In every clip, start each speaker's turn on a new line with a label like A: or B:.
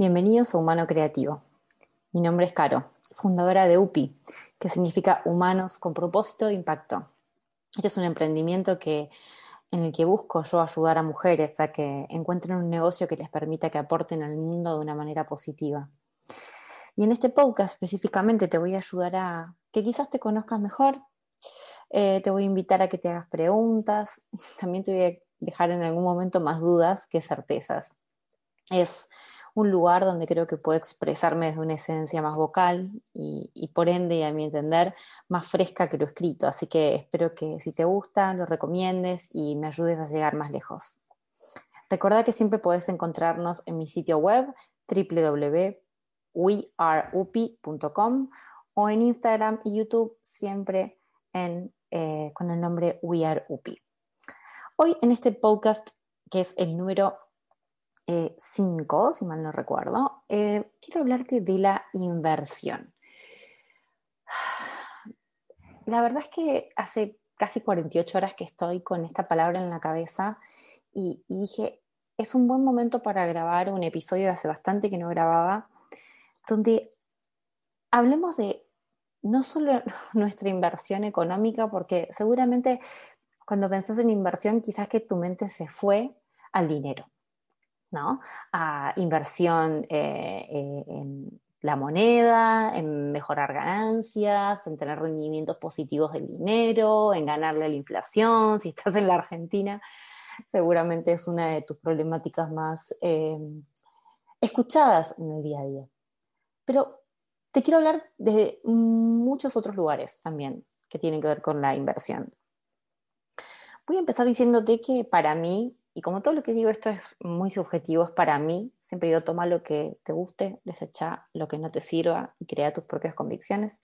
A: Bienvenidos a Humano Creativo. Mi nombre es Caro, fundadora de UPI, que significa Humanos con propósito e impacto. Este es un emprendimiento que, en el que busco yo ayudar a mujeres a que encuentren un negocio que les permita que aporten al mundo de una manera positiva. Y en este podcast específicamente te voy a ayudar a que quizás te conozcas mejor, eh, te voy a invitar a que te hagas preguntas, también te voy a dejar en algún momento más dudas que certezas. Es un lugar donde creo que puedo expresarme desde una esencia más vocal y, por ende, y a mi entender, más fresca que lo escrito. Así que espero que si te gusta, lo recomiendes y me ayudes a llegar más lejos. Recuerda que siempre puedes encontrarnos en mi sitio web www.weareupi.com o en Instagram y YouTube siempre eh, con el nombre We Are Upi. Hoy en este podcast, que es el número 5, si mal no recuerdo, eh, quiero hablarte de la inversión. La verdad es que hace casi 48 horas que estoy con esta palabra en la cabeza y, dije, es un buen momento para grabar un episodio de hace bastante que no grababa, donde hablemos de no solo nuestra inversión económica, porque seguramente cuando pensás en inversión, quizás que tu mente se fue al dinero. ¿No? a inversión eh, eh, en la moneda, en mejorar ganancias, en tener rendimientos positivos del dinero, en ganarle a la inflación. Si estás en la Argentina, seguramente es una de tus problemáticas más eh, escuchadas en el día a día. Pero te quiero hablar de muchos otros lugares también que tienen que ver con la inversión. Voy a empezar diciéndote que para mí y como todo lo que digo, esto es muy subjetivo, es para mí. Siempre digo, toma lo que te guste, desecha lo que no te sirva y crea tus propias convicciones.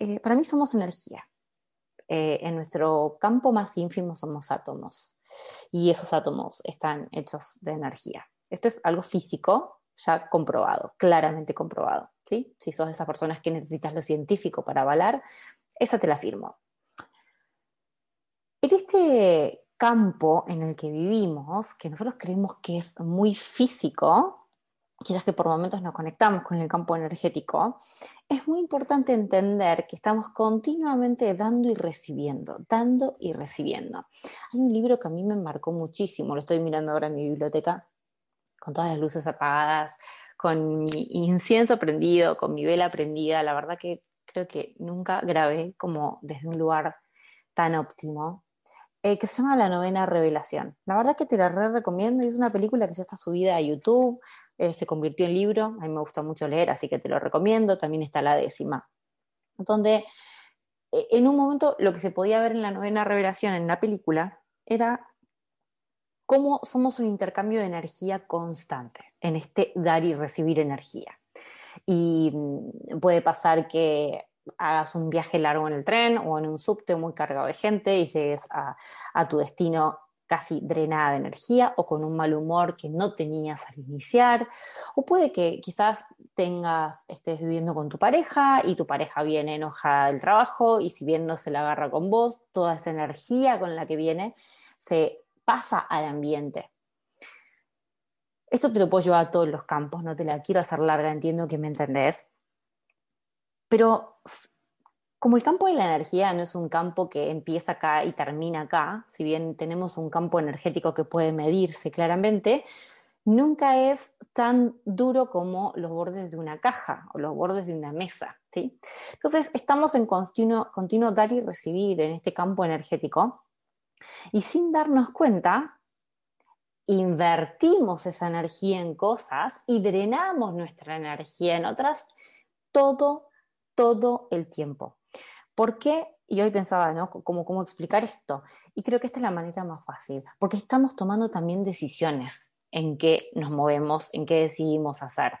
A: Eh, para mí somos energía. Eh, en nuestro campo más ínfimo somos átomos y esos átomos están hechos de energía. Esto es algo físico, ya comprobado, claramente comprobado. ¿sí? Si sos de esas personas que necesitas lo científico para avalar, esa te la firmo. En este campo en el que vivimos, que nosotros creemos que es muy físico, quizás que por momentos nos conectamos con el campo energético, es muy importante entender que estamos continuamente dando y recibiendo, dando y recibiendo. Hay un libro que a mí me marcó muchísimo, lo estoy mirando ahora en mi biblioteca, con todas las luces apagadas, con mi incienso prendido, con mi vela prendida, la verdad que creo que nunca grabé como desde un lugar tan óptimo eh, que se llama La Novena Revelación. La verdad que te la re recomiendo y es una película que ya está subida a YouTube, eh, se convirtió en libro, a mí me gusta mucho leer, así que te lo recomiendo, también está la décima, donde eh, en un momento lo que se podía ver en la Novena Revelación en la película era cómo somos un intercambio de energía constante en este dar y recibir energía. Y mm, puede pasar que hagas un viaje largo en el tren o en un subte muy cargado de gente y llegues a, tu destino casi drenada de energía o con un mal humor que no tenías al iniciar, o puede que quizás tengas, estés viviendo con tu pareja y tu pareja viene enojada del trabajo y si bien no se la agarra con vos, toda esa energía con la que viene se pasa al ambiente. Esto te lo puedo llevar a todos los campos, no te la quiero hacer larga, entiendo que me entendés. Pero como el campo de la energía no es un campo que empieza acá y termina acá, si bien tenemos un campo energético que puede medirse claramente, nunca es tan duro como los bordes de una caja o los bordes de una mesa. ¿sí? Entonces, estamos en continuo, dar y recibir en este campo energético y sin darnos cuenta, invertimos esa energía en cosas y drenamos nuestra energía en otras todo todo el tiempo. ¿Por qué? Y hoy pensaba, ¿no? ¿Cómo, ¿Cómo explicar esto? Y creo que esta es la manera más fácil, porque estamos tomando también decisiones en qué nos movemos, en qué decidimos hacer.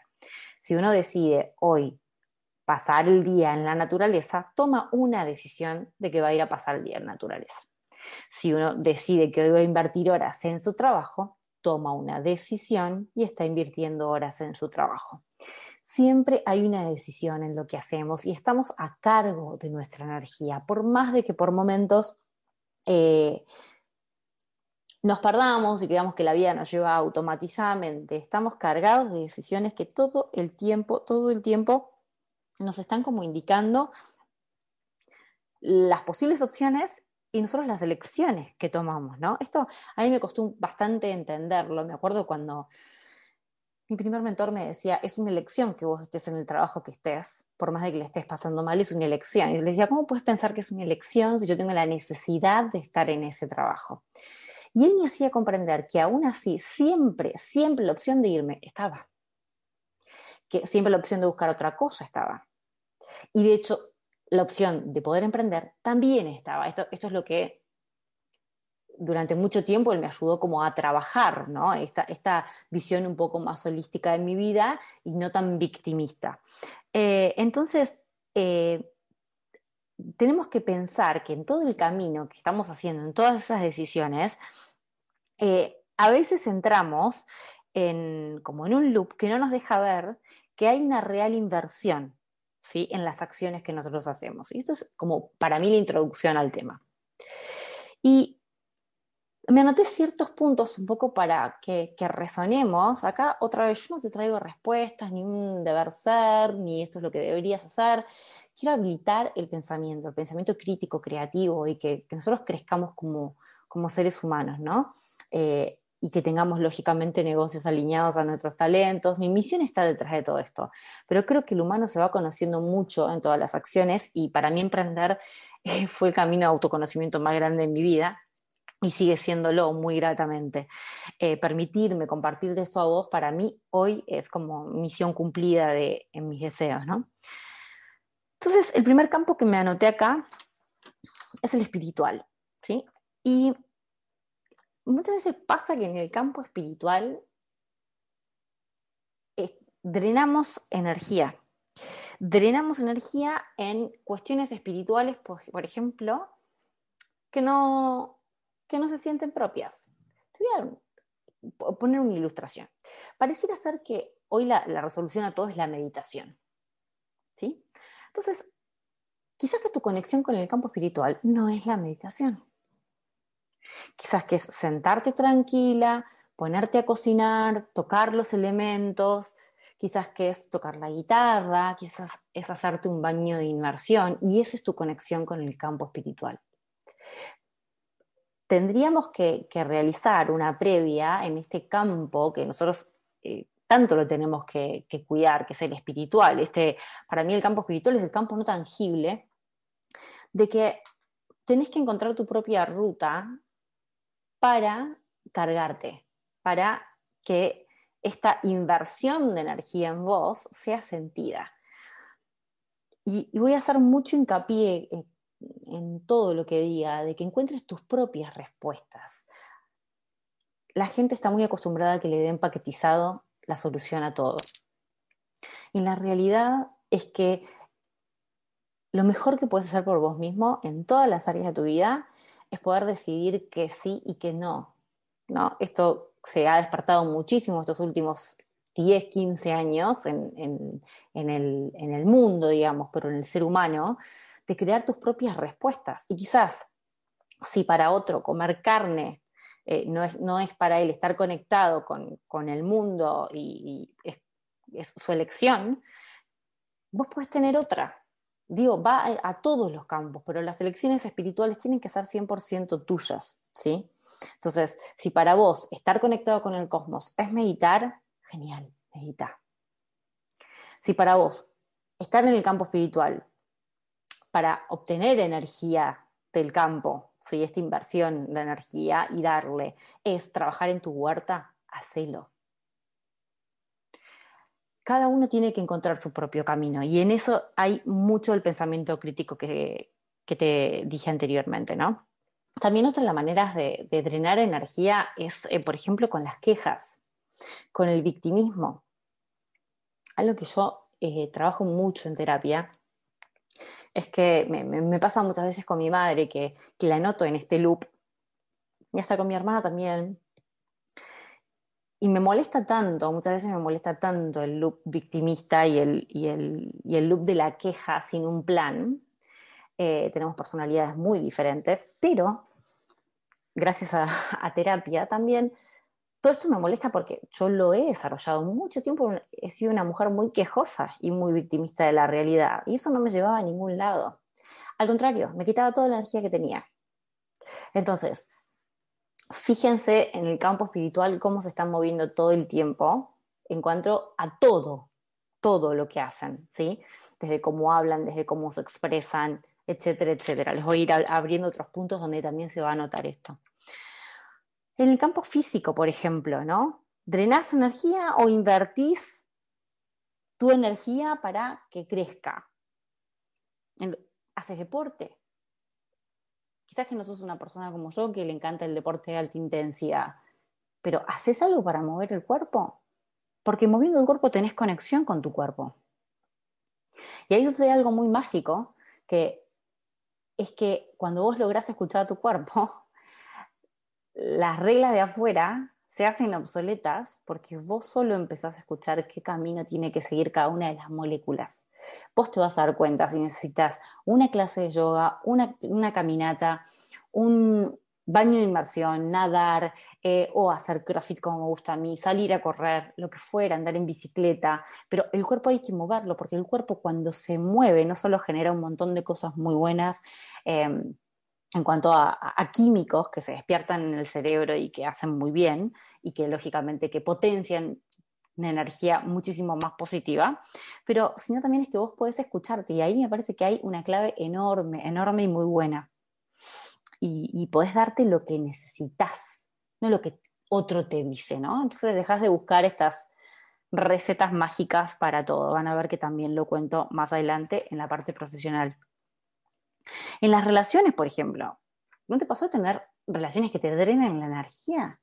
A: Si uno decide hoy pasar el día en la naturaleza, toma una decisión de que va a ir a pasar el día en la naturaleza. Si uno decide que hoy va a invertir horas en su trabajo, toma una decisión y está invirtiendo horas en su trabajo. Siempre hay una decisión en lo que hacemos y estamos a cargo de nuestra energía, por más de que por momentos eh, nos perdamos y creamos que la vida nos lleva automatizadamente. Estamos cargados de decisiones que todo el tiempo, todo el tiempo nos están como indicando las posibles opciones y nosotros las elecciones que tomamos, ¿no? Esto a mí me costó bastante entenderlo. Me acuerdo cuando mi primer mentor me decía, es una elección que vos estés en el trabajo que estés, por más de que le estés pasando mal, es una elección. Y le decía, ¿cómo puedes pensar que es una elección si yo tengo la necesidad de estar en ese trabajo? Y él me hacía comprender que aún así, siempre, siempre la opción de irme estaba. Que siempre la opción de buscar otra cosa estaba. Y de hecho, la opción de poder emprender también estaba. Esto, esto es lo que durante mucho tiempo él me ayudó como a trabajar, ¿no? Esta, esta visión un poco más holística de mi vida y no tan victimista. Eh, entonces, eh, tenemos que pensar que en todo el camino que estamos haciendo, en todas esas decisiones, eh, a veces entramos en, como en un loop que no nos deja ver que hay una real inversión ¿sí? en las acciones que nosotros hacemos. Y esto es como para mí la introducción al tema. Y me anoté ciertos puntos un poco para que, resonemos. Acá otra vez yo no te traigo respuestas, ni un deber ser, ni esto es lo que deberías hacer. Quiero habilitar el pensamiento, el pensamiento crítico, creativo y que, nosotros crezcamos como, como seres humanos, ¿no? Eh, y que tengamos lógicamente negocios alineados a nuestros talentos. Mi misión está detrás de todo esto, pero creo que el humano se va conociendo mucho en todas las acciones y para mí emprender eh, fue el camino de autoconocimiento más grande en mi vida y sigue siéndolo muy gratamente. Eh, permitirme compartir de esto a vos, para mí hoy es como misión cumplida de, en mis deseos. Entonces, el primer campo que me anoté acá es el espiritual, ¿sí? Y muchas veces pasa que en el campo espiritual eh, drenamos energía. Drenamos energía en cuestiones espirituales, por ejemplo, que no, que no se sienten propias. Te voy a poner una ilustración. Pareciera ser que hoy la, resolución a todo es la meditación. ¿Sí? Entonces, quizás que tu conexión con el campo espiritual no es la meditación. Quizás que es sentarte tranquila, ponerte a cocinar, tocar los elementos, quizás que es tocar la guitarra, quizás es hacerte un baño de inmersión y esa es tu conexión con el campo espiritual tendríamos que, realizar una previa en este campo que nosotros eh, tanto lo tenemos que, cuidar, que es el espiritual. Este, para mí el campo espiritual es el campo no tangible, de que tenés que encontrar tu propia ruta para cargarte, para que esta inversión de energía en vos sea sentida. Y, voy a hacer mucho hincapié en todo lo que diga, de que encuentres tus propias respuestas. La gente está muy acostumbrada a que le den paquetizado la solución a todo. Y la realidad es que lo mejor que puedes hacer por vos mismo en todas las áreas de tu vida es poder decidir que sí y que no. ¿no? Esto se ha despertado muchísimo estos últimos 10, 15 años en, en, el, en el mundo, digamos, pero en el ser humano, de crear tus propias respuestas. Y quizás, si para otro comer carne eh, no, es, no, es, para él estar conectado con, el mundo y, es, su elección, vos podés tener otra. Digo, va a, todos los campos, pero las elecciones espirituales tienen que ser 100% tuyas, ¿sí? Entonces, si para vos estar conectado con el cosmos es meditar, genial, medita. Si para vos estar en el campo espiritual para obtener energía del campo, ¿sí? esta inversión de energía y darle, es trabajar en tu huerta, hacelo. Cada uno tiene que encontrar su propio camino y en eso hay mucho el pensamiento crítico que, te dije anteriormente, ¿no? También otra de las maneras de, drenar energía es, eh, por ejemplo, con las quejas. Con el victimismo, algo que yo eh, trabajo mucho en terapia, es que me, pasa muchas veces con mi madre que, la noto en este loop, y hasta con mi hermana también, y me molesta tanto, muchas veces me molesta tanto el loop victimista y el, y el, loop de la queja sin un plan. Eh, tenemos personalidades muy diferentes, pero gracias a, a, terapia también, todo esto me molesta porque yo lo he desarrollado mucho tiempo, he sido una mujer muy quejosa y muy victimista de la realidad, y eso no me llevaba a ningún lado. Al contrario, me quitaba toda la energía que tenía. Entonces, fíjense en el campo espiritual cómo se están moviendo todo el tiempo en cuanto a todo, todo lo que hacen, ¿sí? Desde cómo hablan, desde cómo se expresan, etcétera, etcétera. Les voy a ir abriendo otros puntos donde también se va a notar esto. En el campo físico, por ejemplo, ¿no? ¿Drenás energía o invertís tu energía para que crezca? ¿Haces deporte? Quizás que no sos una persona como yo que le encanta el deporte de alta intensidad, pero ¿haces algo para mover el cuerpo? Porque moviendo el cuerpo tenés conexión con tu cuerpo. Y ahí sucede algo muy mágico, que es que cuando vos lográs escuchar a tu cuerpo, las reglas de afuera se hacen obsoletas porque vos solo empezás a escuchar qué camino tiene que seguir cada una de las moléculas. Vos te vas a dar cuenta si necesitas una clase de yoga, una, caminata, un baño de inmersión, nadar eh, o hacer crossfit como me gusta a mí, salir a correr, lo que fuera, andar en bicicleta, pero el cuerpo hay que moverlo porque el cuerpo cuando se mueve no solo genera un montón de cosas muy buenas, em, en cuanto a, químicos que se despiertan en el cerebro y que hacen muy bien y que lógicamente que potencian una energía muchísimo más positiva, pero sino también es que vos podés escucharte y ahí me parece que hay una clave enorme, enorme y muy buena. Y, y podés darte lo que necesitas, no lo que otro te dice, ¿no? Entonces dejas de buscar estas recetas mágicas para todo. Van a ver que también lo cuento más adelante en la parte profesional. En las relaciones, por ejemplo, ¿no te pasó tener relaciones que te drenen la energía?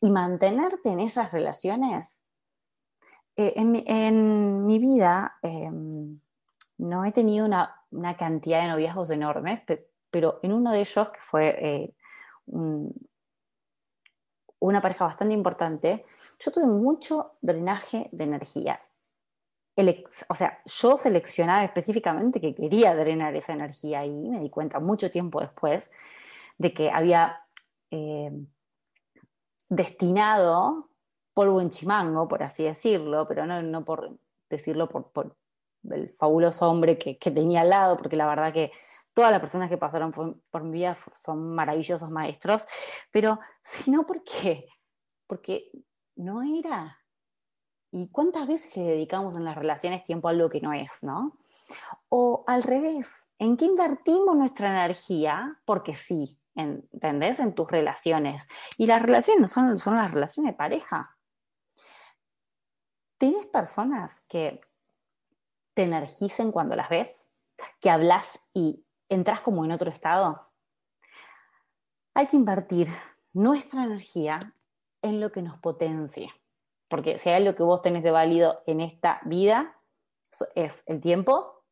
A: Y mantenerte en esas relaciones eh, en, mi, vida em, no he tenido una, cantidad de noviazgos enormes, pero en uno de ellos, que fue eh, una pareja bastante importante, yo tuve mucho drenaje de energía. O sea, yo seleccionaba específicamente que quería drenar esa energía y me di cuenta mucho tiempo después de que había em, destinado polvo en chimango, por así decirlo, pero no, por decirlo por, el fabuloso hombre que, tenía al lado, porque la verdad que todas las personas que pasaron por, mi vida son maravillosos maestros, pero sino porque, porque no era. ¿Y cuántas veces le dedicamos en las relaciones tiempo a algo que no es, no? O al revés, ¿en qué invertimos nuestra energía? Porque sí, ¿entendés? En tus relaciones. Y las relaciones son, son las relaciones de pareja. ¿Tienes personas que te energicen cuando las ves? ¿Que hablas y entras como en otro estado? Hay que invertir nuestra energía en lo que nos potencie. Porque si hay algo que vos tenés de válido en esta vida, es el tiempo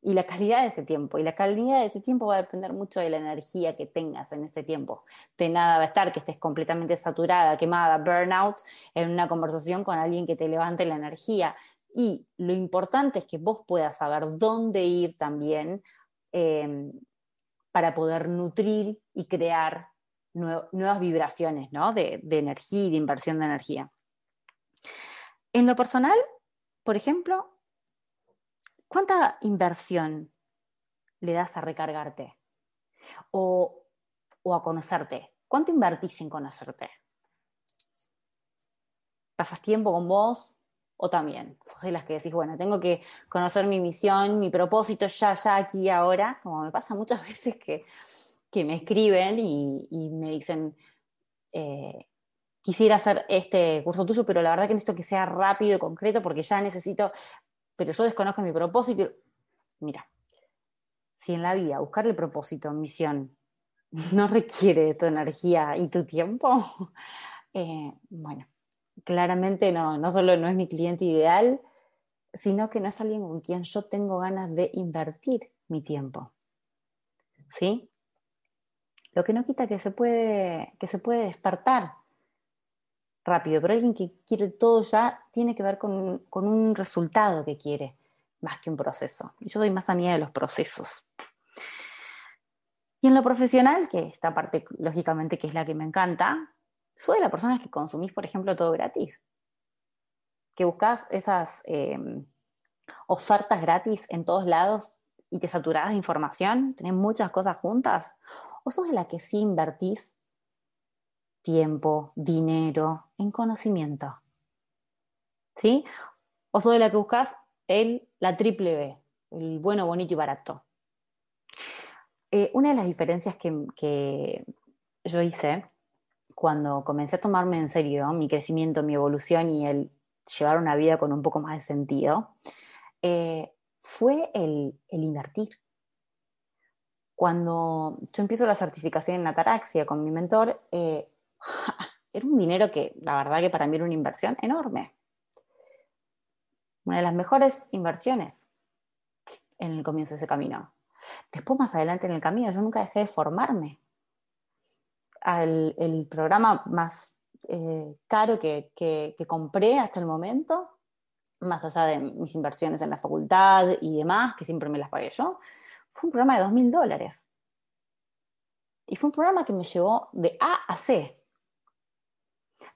A: y la calidad de ese tiempo. Y la calidad de ese tiempo va a depender mucho de la energía que tengas en ese tiempo. De nada va a estar que estés completamente saturada, quemada, burnout, en una conversación con alguien que te levante la energía. Y lo importante es que vos puedas saber dónde ir también em, para poder nutrir y crear nuevas vibraciones de, de energía y de inversión de energía. En lo personal, por ejemplo, ¿cuánta inversión le das a recargarte? O, a conocerte. ¿Cuánto invertís en conocerte? ¿Pasas tiempo con vos? O también, sos de las que decís, bueno, tengo que conocer mi misión, mi propósito ya, ya, aquí, ahora, como me pasa muchas veces que, me escriben y, me dicen, eh, quisiera hacer este curso tuyo, pero la verdad que necesito que sea rápido y concreto porque ya necesito pero yo desconozco mi propósito. Mira, si en la vida buscar el propósito, misión, no requiere tu energía y tu tiempo, eh, bueno, claramente no, no solo no es mi cliente ideal, sino que no es alguien con quien yo tengo ganas de invertir mi tiempo. ¿Sí? Lo que no quita que se puede, que se puede despertar rápido, pero alguien que quiere todo ya tiene que ver con, con un resultado que quiere, más que un proceso. Yo doy más amiga de los procesos. Y en lo profesional, que esta parte lógicamente que es la que me encanta, soy de las personas que consumís, por ejemplo, todo gratis. Que buscas esas em, ofertas gratis en todos lados y te saturás de información, tenés muchas cosas juntas. O sos de la que sí invertís tiempo, dinero, en conocimiento. ¿Sí? O de la que buscas el, la triple B, el bueno, bonito y barato. Eh, una de las diferencias que, yo hice cuando comencé a tomarme en serio mi crecimiento, mi evolución y el llevar una vida con un poco más de sentido, eh, fue el, invertir. Cuando yo empiezo la certificación en ataraxia con mi mentor, eh, era un dinero que la verdad que para mí era una inversión enorme. Una de las mejores inversiones en el comienzo de ese camino. Después, más adelante en el camino, yo nunca dejé de formarme. el programa más eh, caro que, compré hasta el momento, más allá de mis inversiones en la facultad y demás, que siempre me las pagué yo, fue un programa de dos mil dólares. Y fue un programa que me llevó de A a C.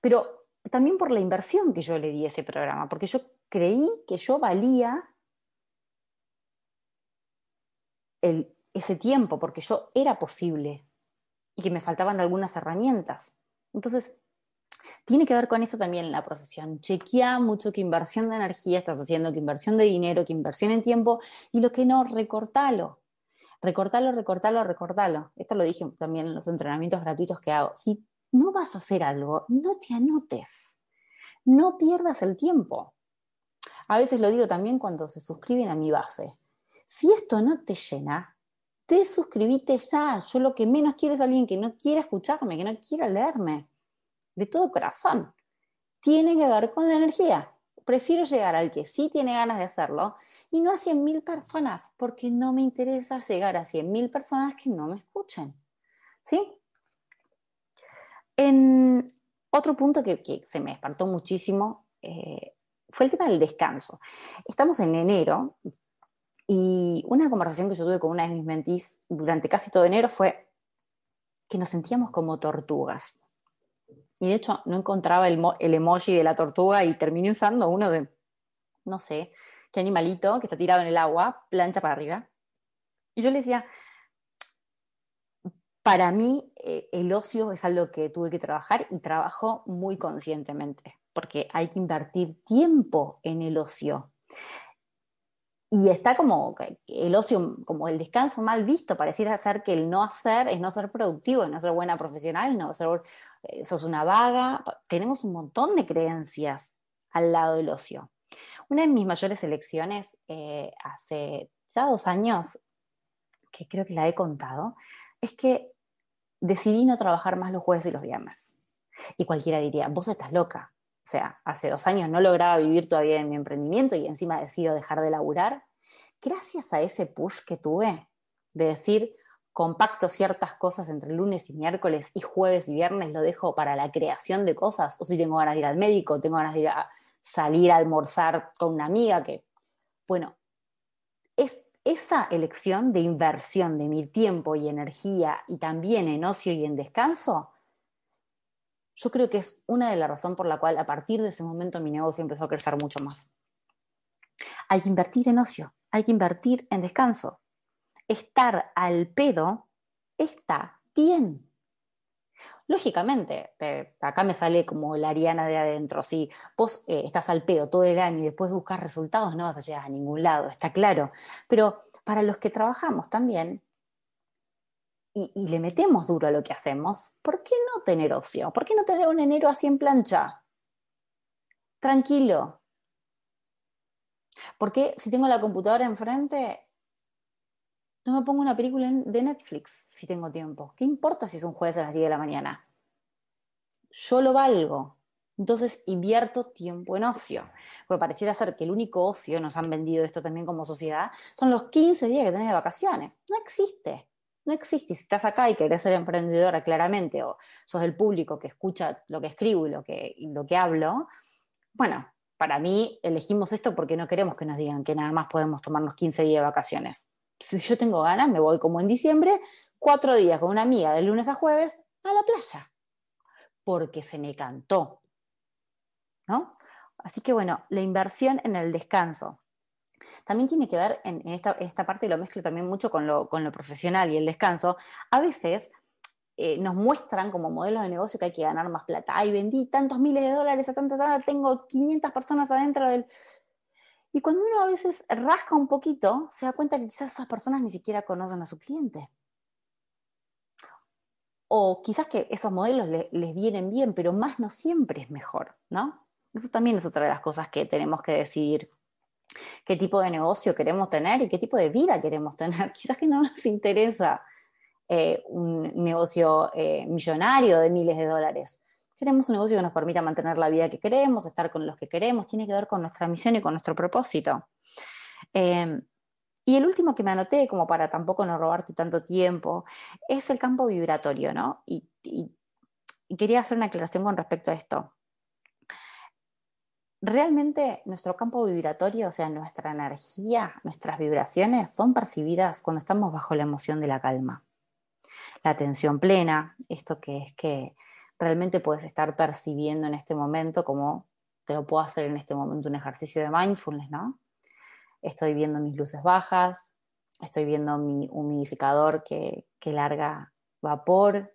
A: Pero también por la inversión que yo le di a ese programa, porque yo creí que yo valía ese tiempo, porque yo era posible y que me faltaban algunas herramientas. Entonces, tiene que ver con eso también la profesión. Chequea mucho qué inversión de energía estás haciendo, qué inversión de dinero, qué inversión en tiempo y lo que no, recortalo. Recortalo, recortalo, recortalo. Esto lo dije también en los entrenamientos gratuitos que hago. Si no vas a hacer algo, no te anotes. No pierdas el tiempo. A veces lo digo también cuando se suscriben a mi base. Si esto no te llena, te suscribite ya. Yo lo que menos quiero es alguien que no quiera escucharme, que no quiera leerme. De todo corazón. Tiene que ver con la energía. Prefiero llegar al que sí tiene ganas de hacerlo y no a 100.000 personas, porque no me interesa llegar a 100.000 personas que no me escuchen. ¿Sí? En otro punto que, se me espartó muchísimo eh, fue el tema del descanso. Estamos en enero, y una conversación que yo tuve con una de mis mentís durante casi todo enero fue que nos sentíamos como tortugas. Y de hecho no encontraba el, emoji de la tortuga y terminé usando uno de, no sé, qué animalito que está tirado en el agua, plancha para arriba. Y yo le decía, para mí eh, el ocio es algo que tuve que trabajar y trabajo muy conscientemente, porque hay que invertir tiempo en el ocio y está como el ocio, como el descanso mal visto, pareciera ser que el no hacer es no ser productivo, es no ser buena profesional, no ser, eh, sos una vaga. Tenemos un montón de creencias al lado del ocio. Una de mis mayores elecciones eh, hace ya dos años, que creo que la he contado, es que decidí no trabajar más los jueves y los viernes. Y cualquiera diría, vos estás loca, o sea, hace dos años no lograba vivir todavía en mi emprendimiento y encima decido dejar de laburar, gracias a ese push que tuve de decir, compacto ciertas cosas entre lunes y miércoles y jueves y viernes lo dejo para la creación de cosas, o si tengo ganas de ir al médico, tengo ganas de ir a salir a almorzar con una amiga que, bueno, es esa elección de inversión de mi tiempo y energía y también en ocio y en descanso yo creo que es una de las razones por la cual a partir de ese momento mi negocio empezó a crecer mucho más. Hay que invertir en ocio, hay que invertir en descanso. Estar al pedo está bien. Lógicamente, acá me sale como la Ariana de adentro. Si vos eh, estás al pedo todo el año y después buscas resultados, no vas a llegar a ningún lado, está claro. Pero para los que trabajamos también, y, le metemos duro a lo que hacemos, ¿por qué no tener ocio? ¿Por qué no tener un enero así en plancha? Tranquilo. Porque si tengo la computadora enfrente, no me pongo una película de Netflix si tengo tiempo. ¿Qué importa si es un jueves a las 10 de la mañana? Yo lo valgo. Entonces invierto tiempo en ocio. Porque pareciera ser que el único ocio, nos han vendido esto también como sociedad, son los 15 días que tenés de vacaciones. No existe. No existe. Si estás acá y querés ser emprendedora claramente, o sos del público que escucha lo que escribo y lo que, y lo que hablo, bueno, para mí elegimos esto porque no queremos que nos digan que nada más podemos tomarnos 15 días de vacaciones. Si yo tengo ganas, me voy como en diciembre, cuatro días con una amiga de lunes a jueves a la playa, porque se me cantó. ¿No? Así que bueno, la inversión en el descanso. También tiene que ver, en, esta, esta, parte lo mezclo también mucho con lo, con lo profesional y el descanso. A veces eh, nos muestran como modelos de negocio que hay que ganar más plata. Ay, vendí tantos miles de dólares a tanto, tanto, tengo 500 personas adentro del... Y cuando uno a veces rasca un poquito, se da cuenta que quizás esas personas ni siquiera conocen a su cliente. O quizás que esos modelos les vienen bien, pero más no siempre es mejor, ¿no? Eso también es otra de las cosas que tenemos que decidir qué tipo de negocio queremos tener y qué tipo de vida queremos tener. Quizás que no nos interesa eh, un negocio eh, millonario de miles de dólares. Queremos un negocio que nos permita mantener la vida que queremos, estar con los que queremos, tiene que ver con nuestra misión y con nuestro propósito. Eh, y el último que me anoté, como para tampoco no robarte tanto tiempo, es el campo vibratorio, ¿no? y quería hacer una aclaración con respecto a esto realmente nuestro campo vibratorio, o sea, nuestra energía, nuestras vibraciones son percibidas cuando estamos bajo la emoción de la calma la atención plena, esto que es que realmente puedes estar percibiendo en este momento como te lo puedo hacer en este momento un ejercicio de mindfulness, ¿no? Estoy viendo mis luces bajas, estoy viendo mi humidificador que, larga vapor,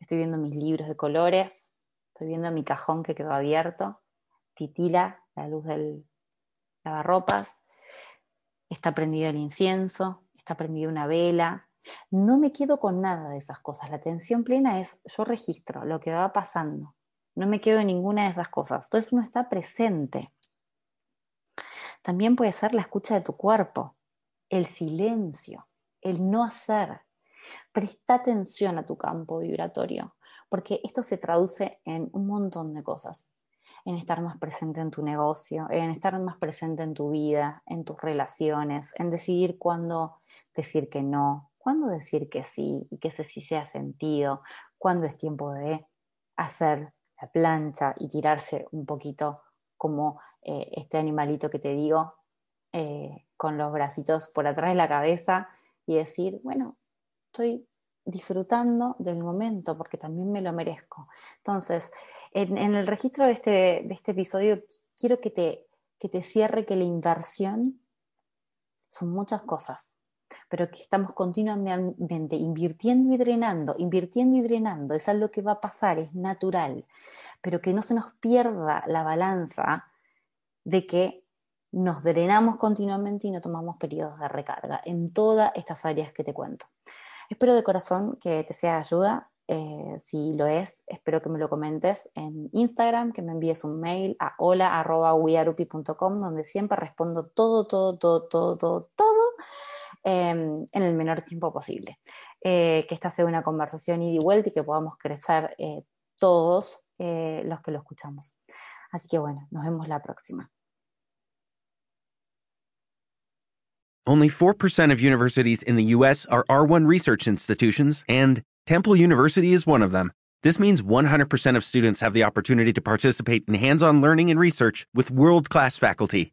A: estoy viendo mis libros de colores, estoy viendo mi cajón que quedó abierto, titila la luz del lavarropas, está prendido el incienso, está prendida una vela, no me quedo con nada de esas cosas. La atención plena es yo registro lo que va pasando. No me quedo en ninguna de esas cosas. Entonces uno está presente. También puede ser la escucha de tu cuerpo, el silencio, el no hacer. Presta atención a tu campo vibratorio, porque esto se traduce en un montón de cosas en estar más presente en tu negocio, en estar más presente en tu vida, en tus relaciones, en decidir cuándo decir que no, cuándo decir que sí y que ese sí sea sentido, cuándo es tiempo de hacer la plancha y tirarse un poquito como eh, este animalito que te digo, eh, con los bracitos por atrás de la cabeza y decir, bueno, estoy disfrutando del momento porque también me lo merezco. Entonces, en, el registro de este, de este episodio, quiero que te, que te cierre que la inversión son muchas cosas pero que estamos continuamente invirtiendo y drenando, invirtiendo y drenando, es algo que va a pasar, es natural, pero que no se nos pierda la balanza de que nos drenamos continuamente y no tomamos periodos de recarga en todas estas áreas que te cuento. Espero de corazón que te sea de ayuda. Eh, si lo es, espero que me lo comentes en Instagram, que me envíes un mail a hola.wearupi.com, donde siempre respondo todo, todo, todo, todo, todo, todo Em, en el menor tiempo posible. Eh, que esta sea una conversación ida y vuelta y que podamos crecer eh, todos eh, los que lo escuchamos. Así que bueno, nos vemos la próxima.
B: Only 4% of universities in the U.S. are R1 research institutions, and Temple University is one of them. This means 100% of students have the opportunity to participate in hands on learning and research with world class faculty.